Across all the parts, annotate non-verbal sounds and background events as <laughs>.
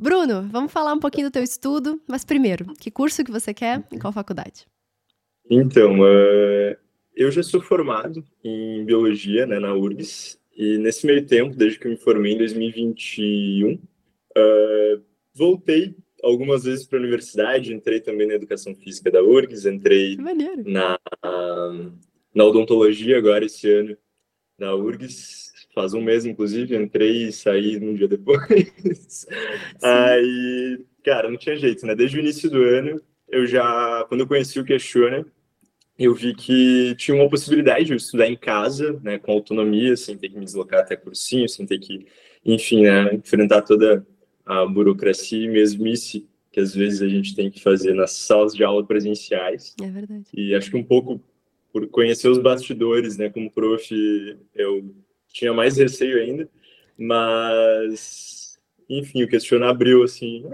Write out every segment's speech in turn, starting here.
Bruno, vamos falar um pouquinho do teu estudo, mas primeiro, que curso que você quer e qual faculdade? Então, uh, eu já sou formado em biologia, né, na URGS, e nesse meio tempo, desde que eu me formei em 2021, uh, voltei algumas vezes para a universidade, entrei também na educação física da URGS, entrei na, na odontologia agora esse ano na URGS, faz um mês inclusive, entrei e saí um dia depois. <laughs> Aí, cara, não tinha jeito, né? Desde o início do ano, eu já, quando eu conheci o Questiona, eu vi que tinha uma possibilidade de eu estudar em casa, né, com autonomia, sem ter que me deslocar até cursinho, sem ter que, enfim, né, enfrentar toda a burocracia e mesmice que às vezes a gente tem que fazer nas salas de aula presenciais. É verdade. E acho que um pouco por conhecer os bastidores, né, como prof, eu tinha mais receio ainda, mas enfim, o questionar abriu assim,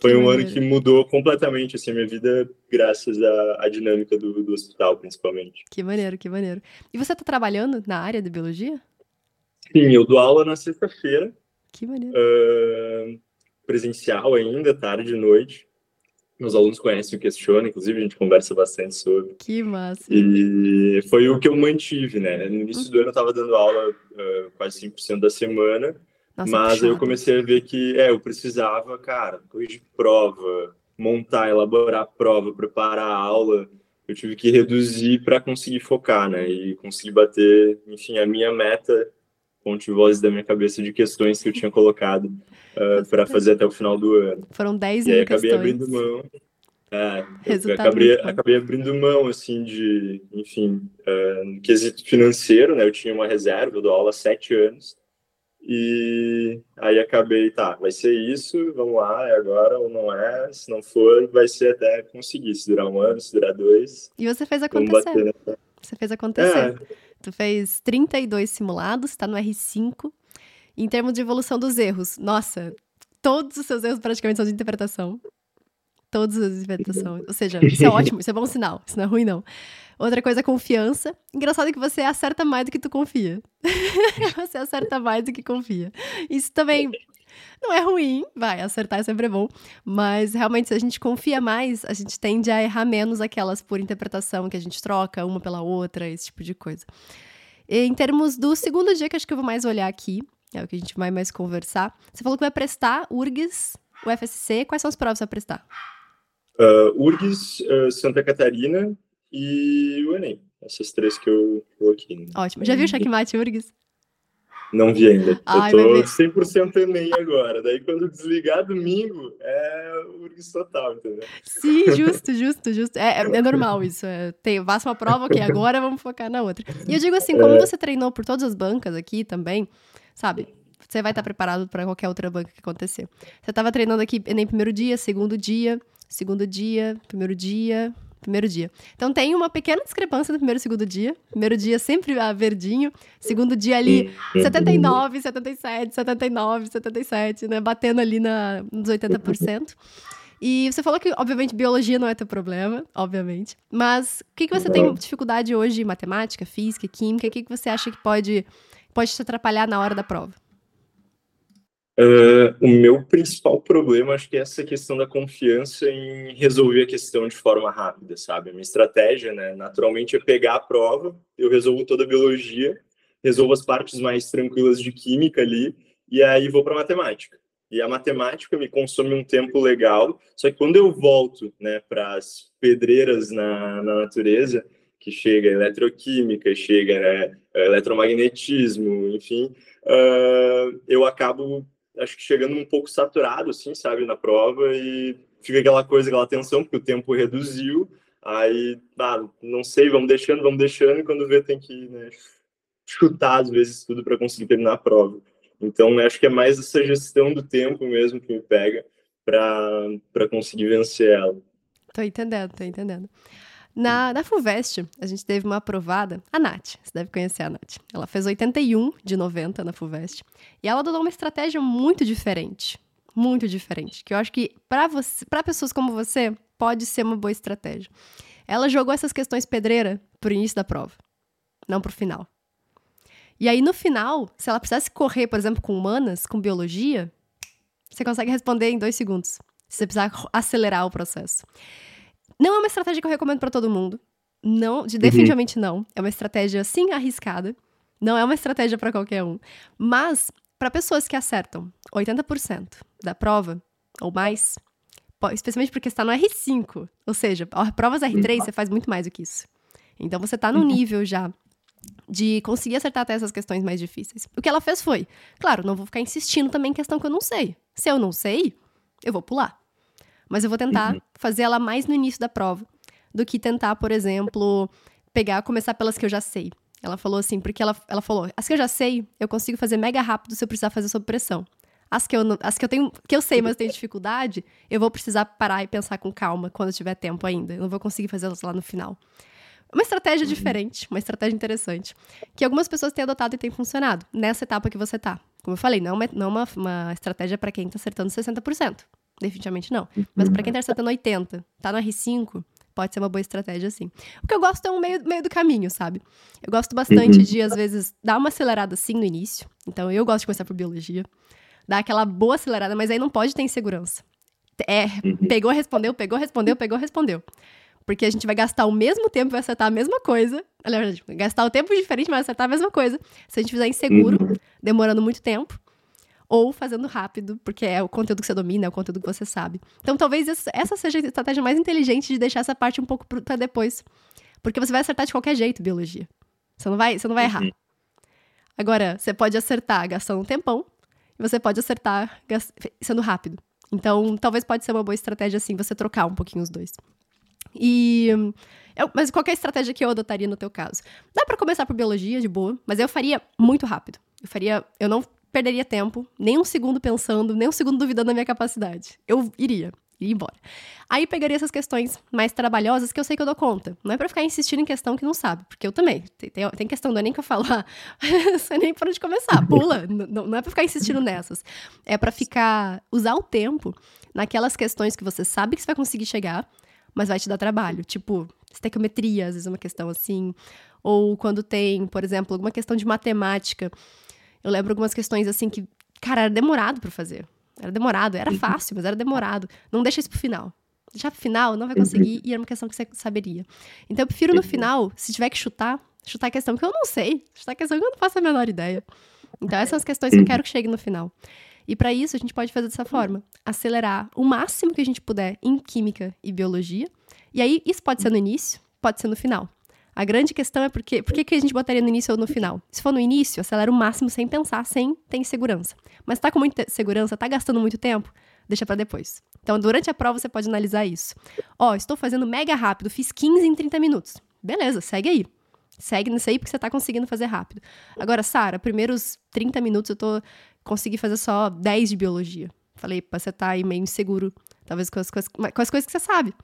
foi um ano que mudou completamente assim, a minha vida, graças à, à dinâmica do, do, hospital, principalmente. Que maneiro, que maneiro. E você está trabalhando na área de biologia? Sim, eu dou aula na sexta-feira. Que maneiro. Uh, presencial ainda, tarde e noite. Meus alunos conhecem o Questiona, inclusive a gente conversa bastante sobre. Que massa. E foi o que eu mantive, né? No início do ano eu estava dando aula uh, quase 5% da semana. Nossa, Mas aí eu comecei a ver que é, eu precisava, cara, corrigir prova, montar, elaborar a prova, preparar a aula. Eu tive que reduzir para conseguir focar, né? E conseguir bater, enfim, a minha meta, fonte vozes da minha cabeça de questões que eu tinha colocado uh, para fazer até o final do ano. Foram 10 mil e aí acabei abrindo mão. É, acabei, acabei, abrindo mão, assim, de, enfim, uh, no quesito financeiro, né? Eu tinha uma reserva, eu dou aula há sete anos. E aí acabei, tá, vai ser isso, vamos lá, é agora ou não é. Se não for, vai ser até conseguir. Se durar um ano, se durar dois. E você fez acontecer. Você fez acontecer. É. Tu fez 32 simulados, está no R5. Em termos de evolução dos erros, nossa, todos os seus erros praticamente são de interpretação. Todos os de interpretação. Ou seja, isso é ótimo, isso é bom sinal, isso não é ruim, não. Outra coisa é confiança. Engraçado que você acerta mais do que tu confia. <laughs> você acerta mais do que confia. Isso também não é ruim, vai, acertar é sempre bom, mas realmente se a gente confia mais, a gente tende a errar menos aquelas por interpretação que a gente troca uma pela outra, esse tipo de coisa. Em termos do segundo dia, que acho que eu vou mais olhar aqui, é o que a gente vai mais conversar. Você falou que vai prestar URGS, o FSC, quais são as provas vai prestar? Uh, URGS, uh, Santa Catarina, e o Enem. Essas três que eu coloquei. Né? Ótimo. Já viu o Checkmate URGS? Não vi ainda. Ai, eu tô 100% Enem agora. Daí quando desligar domingo, é URGS total, entendeu? Sim, justo, justo, justo. É, é, é normal isso. É, tem, faça uma prova, ok, agora vamos focar na outra. E eu digo assim, como é. você treinou por todas as bancas aqui também, sabe? Você vai estar preparado para qualquer outra banca que acontecer. Você estava treinando aqui Enem primeiro dia, segundo dia, segundo dia, primeiro dia, primeiro dia. Então tem uma pequena discrepância no primeiro e segundo dia. Primeiro dia sempre a verdinho, segundo dia ali 79, 77, 79, 77, né, batendo ali na, nos 80%. E você falou que, obviamente, biologia não é teu problema, obviamente. Mas o que, que você tem dificuldade hoje em matemática, física, química? O que, que você acha que pode, pode te atrapalhar na hora da prova? Uh, o meu principal problema, acho que é essa questão da confiança em resolver a questão de forma rápida, sabe? A minha estratégia, né, naturalmente, é pegar a prova, eu resolvo toda a biologia, resolvo as partes mais tranquilas de química ali, e aí vou para matemática. E a matemática me consome um tempo legal, só que quando eu volto né, para as pedreiras na, na natureza, que chega eletroquímica, chega né, eletromagnetismo, enfim, uh, eu acabo acho que chegando um pouco saturado, assim, sabe, na prova e fica aquela coisa, aquela tensão, porque o tempo reduziu, aí, ah, não sei, vamos deixando, vamos deixando, e quando vê tem que né, chutar, às vezes, tudo para conseguir terminar a prova. Então, né, acho que é mais essa gestão do tempo mesmo que me pega para conseguir vencer ela. Tô entendendo, tô entendendo. Na, na FUVEST, a gente teve uma aprovada, a Nath, você deve conhecer a Nath. Ela fez 81 de 90 na FUVEST. E ela adotou uma estratégia muito diferente. Muito diferente. Que eu acho que para pessoas como você, pode ser uma boa estratégia. Ela jogou essas questões pedreira pro início da prova, não pro final. E aí, no final, se ela precisasse correr, por exemplo, com humanas, com biologia, Você consegue responder em dois segundos. Se você precisar acelerar o processo. Não é uma estratégia que eu recomendo para todo mundo. Não, de, uhum. definitivamente uhum. não. É uma estratégia sim arriscada. Não é uma estratégia para qualquer um. Mas para pessoas que acertam 80% da prova ou mais, especialmente porque está no R5, ou seja, provas R3 você faz muito mais do que isso. Então você está no uhum. nível já de conseguir acertar até essas questões mais difíceis. O que ela fez foi, claro, não vou ficar insistindo também em questão que eu não sei. Se eu não sei, eu vou pular. Mas eu vou tentar uhum. fazer ela mais no início da prova do que tentar, por exemplo, pegar, começar pelas que eu já sei. Ela falou assim, porque ela, ela falou, as que eu já sei, eu consigo fazer mega rápido se eu precisar fazer sob pressão. As que eu, as que eu tenho, que eu sei, mas tenho dificuldade, eu vou precisar parar e pensar com calma quando eu tiver tempo ainda. Eu não vou conseguir fazê-las lá no final. Uma estratégia uhum. diferente, uma estratégia interessante, que algumas pessoas têm adotado e tem funcionado nessa etapa que você tá. Como eu falei, não é uma, não é uma, uma estratégia para quem tá acertando 60%. Definitivamente não. Mas para quem tá acertando 80%, tá no R5, pode ser uma boa estratégia, sim. O que eu gosto é um meio, meio do caminho, sabe? Eu gosto bastante uhum. de, às vezes, dar uma acelerada assim no início. Então, eu gosto de começar por biologia. Dar aquela boa acelerada, mas aí não pode ter insegurança. É, uhum. pegou, respondeu, pegou, respondeu, pegou, respondeu. Porque a gente vai gastar o mesmo tempo e vai acertar a mesma coisa. Verdade, gastar o tempo diferente, mas acertar a mesma coisa. Se a gente fizer inseguro, uhum. demorando muito tempo ou fazendo rápido, porque é o conteúdo que você domina, é o conteúdo que você sabe. Então, talvez essa seja a estratégia mais inteligente de deixar essa parte um pouco para depois. Porque você vai acertar de qualquer jeito biologia. Você não vai, você não vai errar. Uhum. Agora, você pode acertar gastando um tempão, e você pode acertar sendo rápido. Então, talvez pode ser uma boa estratégia assim, você trocar um pouquinho os dois. E eu, mas qual é a estratégia que eu adotaria no teu caso? Dá para começar por biologia de boa, mas eu faria muito rápido. Eu faria, eu não perderia tempo, nem um segundo pensando, nem um segundo duvidando da minha capacidade. Eu iria, iria embora. Aí pegaria essas questões mais trabalhosas que eu sei que eu dou conta. Não é para ficar insistindo em questão que não sabe, porque eu também. Tem, tem, tem questão, não é nem que eu falo, ah, sei nem por onde começar, pula. não, não é para ficar insistindo nessas. É para ficar, usar o tempo naquelas questões que você sabe que você vai conseguir chegar, mas vai te dar trabalho. Tipo, estequiometria, às vezes é uma questão assim. Ou quando tem, por exemplo, alguma questão de matemática eu lembro algumas questões assim que, cara, era demorado para fazer. Era demorado, era uhum. fácil, mas era demorado. Não deixa isso pro final. Deixar pro final, não vai conseguir, e era uma questão que você saberia. Então eu prefiro no final, se tiver que chutar, chutar a questão que eu não sei, chutar a questão que eu não faço a menor ideia. Então essas são as questões que eu quero que chegue no final. E para isso a gente pode fazer dessa forma: acelerar o máximo que a gente puder em química e biologia. E aí isso pode ser no início, pode ser no final. A grande questão é porque, por que a gente botaria no início ou no final? Se for no início, acelera o máximo sem pensar, sem ter insegurança. Mas tá com muita segurança, tá gastando muito tempo, deixa para depois. Então, durante a prova, você pode analisar isso. Ó, oh, estou fazendo mega rápido, fiz 15 em 30 minutos. Beleza, segue aí. Segue nisso aí porque você tá conseguindo fazer rápido. Agora, Sara, primeiros 30 minutos eu tô consegui fazer só 10 de biologia. Falei, você tá aí meio inseguro, talvez com as, com as, com as coisas que você sabe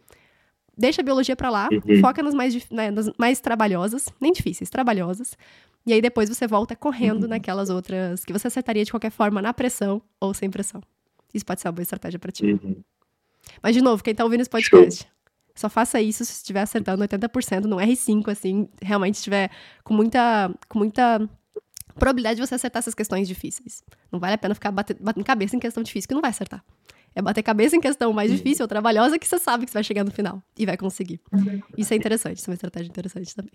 deixa a biologia para lá, uhum. foca nas mais, né, nas mais trabalhosas, nem difíceis, trabalhosas. E aí depois você volta correndo uhum. naquelas outras que você acertaria de qualquer forma na pressão ou sem pressão. Isso pode ser uma boa estratégia para ti. Uhum. Mas, de novo, quem tá ouvindo esse podcast, Show. só faça isso se estiver acertando 80% no R5, assim, realmente estiver com muita, com muita probabilidade de você acertar essas questões difíceis. Não vale a pena ficar batendo, batendo cabeça em questão difícil que não vai acertar. É bater cabeça em questão mais difícil ou trabalhosa que você sabe que você vai chegar no final e vai conseguir. Isso é interessante, isso é uma estratégia interessante também.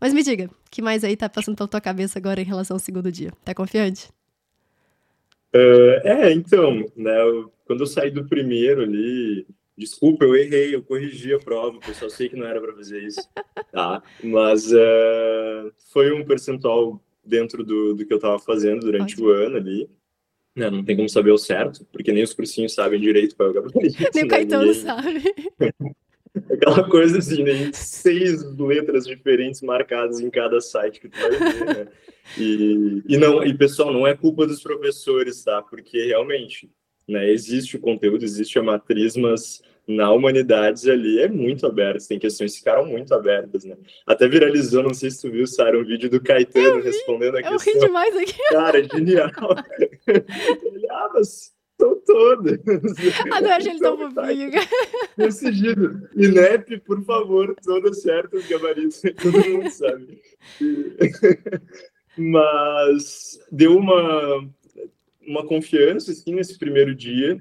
Mas me diga, o que mais aí tá passando pela tua cabeça agora em relação ao segundo dia? Tá confiante? Uh, é, então, né, eu, quando eu saí do primeiro ali, desculpa, eu errei, eu corrigi a prova, eu só sei que não era para fazer isso, tá? Mas uh, foi um percentual dentro do, do que eu estava fazendo durante Ótimo. o ano ali. Né, não tem como saber o certo, porque nem os cursinhos sabem direito qual é o gabarito. Nem o né? Caetano sabe. <laughs> Aquela coisa assim, né? <laughs> Seis letras diferentes marcadas em cada site que tu vai ver, né? E, e, não, e pessoal, não é culpa dos professores, tá? Porque realmente, né, existe o conteúdo, existe a matriz, mas na humanidades ali é muito aberto, tem questões que ficaram muito abertas, né? Até viralizou, não sei se tu viu, Sara, um vídeo do Caetano respondendo a eu questão. Eu ri demais aqui. <laughs> Cara, genial. Ele, ah, mas estão todas. Ah, não, achei ele tão fofinho. Nesse giro. INEP, por favor, todas certas, gabaritos, <laughs> todo mundo sabe. <laughs> Mas deu uma uma confiança, assim, nesse primeiro dia.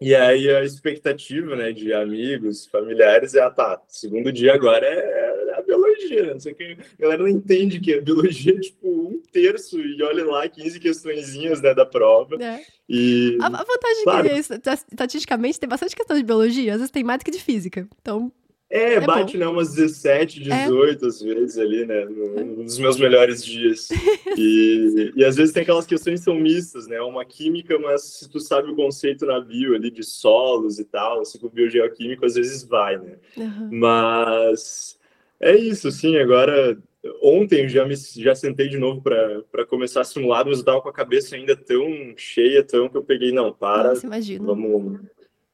E aí a expectativa, né, de amigos, familiares é, ah, tá, segundo dia agora é, é a biologia, né? Só que a galera não entende que a biologia é tipo um terço e olha lá 15 questõezinhas, né, da prova. É. E, a, a vantagem claro, é que estatisticamente tem bastante questão de biologia, às vezes tem mais do que de física. Então, é, é bate, bom. né, umas 17, 18 é. às vezes ali, né, nos meus melhores dias. <laughs> E, e às vezes tem aquelas questões que são mistas, né, uma química, mas se tu sabe o conceito na bio ali de solos e tal, assim, com biogeoquímico, às vezes vai, né. Uhum. Mas é isso, assim, agora ontem já me já sentei de novo para começar simulado, mas eu tava com a cabeça ainda tão cheia, tão que eu peguei, não, para, Nossa, vamos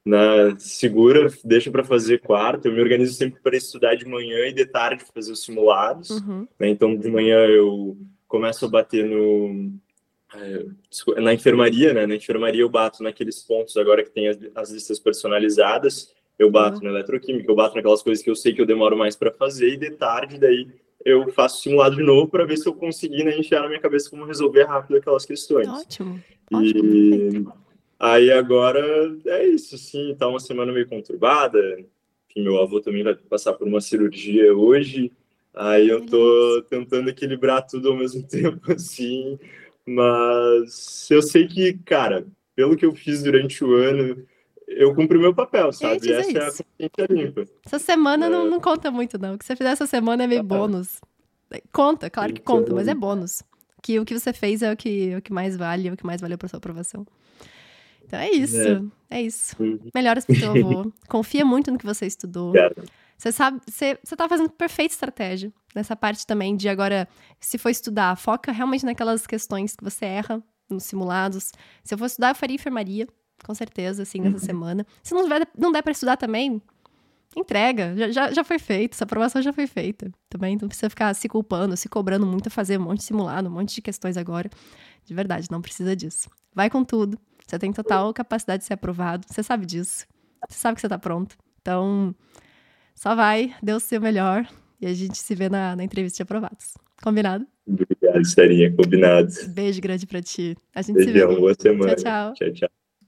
na segura, deixa para fazer quarta. Eu me organizo sempre para estudar de manhã e de tarde fazer os simulados. Uhum. Né? Então, de manhã eu começo a bater no é, na enfermaria, né? Na enfermaria eu bato naqueles pontos agora que tem as, as listas personalizadas. Eu bato uhum. na eletroquímica, eu bato naquelas coisas que eu sei que eu demoro mais para fazer e de tarde daí eu faço simulado de novo para ver se eu conseguir né, enfiar na minha cabeça como resolver rápido aquelas questões. Ótimo. E Aí agora é isso, sim, tá uma semana meio conturbada. Enfim, meu avô também vai passar por uma cirurgia hoje. Aí eu tô tentando equilibrar tudo ao mesmo <laughs> tempo, assim. Mas eu sei que, cara, pelo que eu fiz durante o ano, eu cumpri meu papel, sabe? Essa é a consciência limpa. Essa semana é... não, não conta muito, não. O que você fizer essa semana é meio ah, bônus. Conta, claro que conta, mas é bônus. Que o que você fez é o que, é o que mais vale, é o que mais valeu para sua aprovação. Então é isso. É, é isso. Melhoras pro teu avô. Confia muito no que você estudou. Você sabe, você, você tá fazendo perfeita estratégia nessa parte também de agora, se for estudar, foca realmente naquelas questões que você erra nos simulados. Se eu for estudar, eu faria enfermaria, com certeza, assim, nessa uhum. semana. Se não, der, não der para estudar também, entrega. Já, já, já foi feito, essa aprovação já foi feita. Também não precisa ficar se culpando, se cobrando muito, fazer um monte de simulado, um monte de questões agora. De verdade, não precisa disso. Vai com tudo. Você tem total capacidade de ser aprovado. Você sabe disso. Você sabe que você tá pronto. Então, só vai, dê o seu melhor e a gente se vê na, na entrevista de aprovados. Combinado? Obrigado, Sarinha. Combinado. Beijo grande pra ti. A gente Beijão, se vê. boa semana. Tchau, tchau. Tchau, tchau.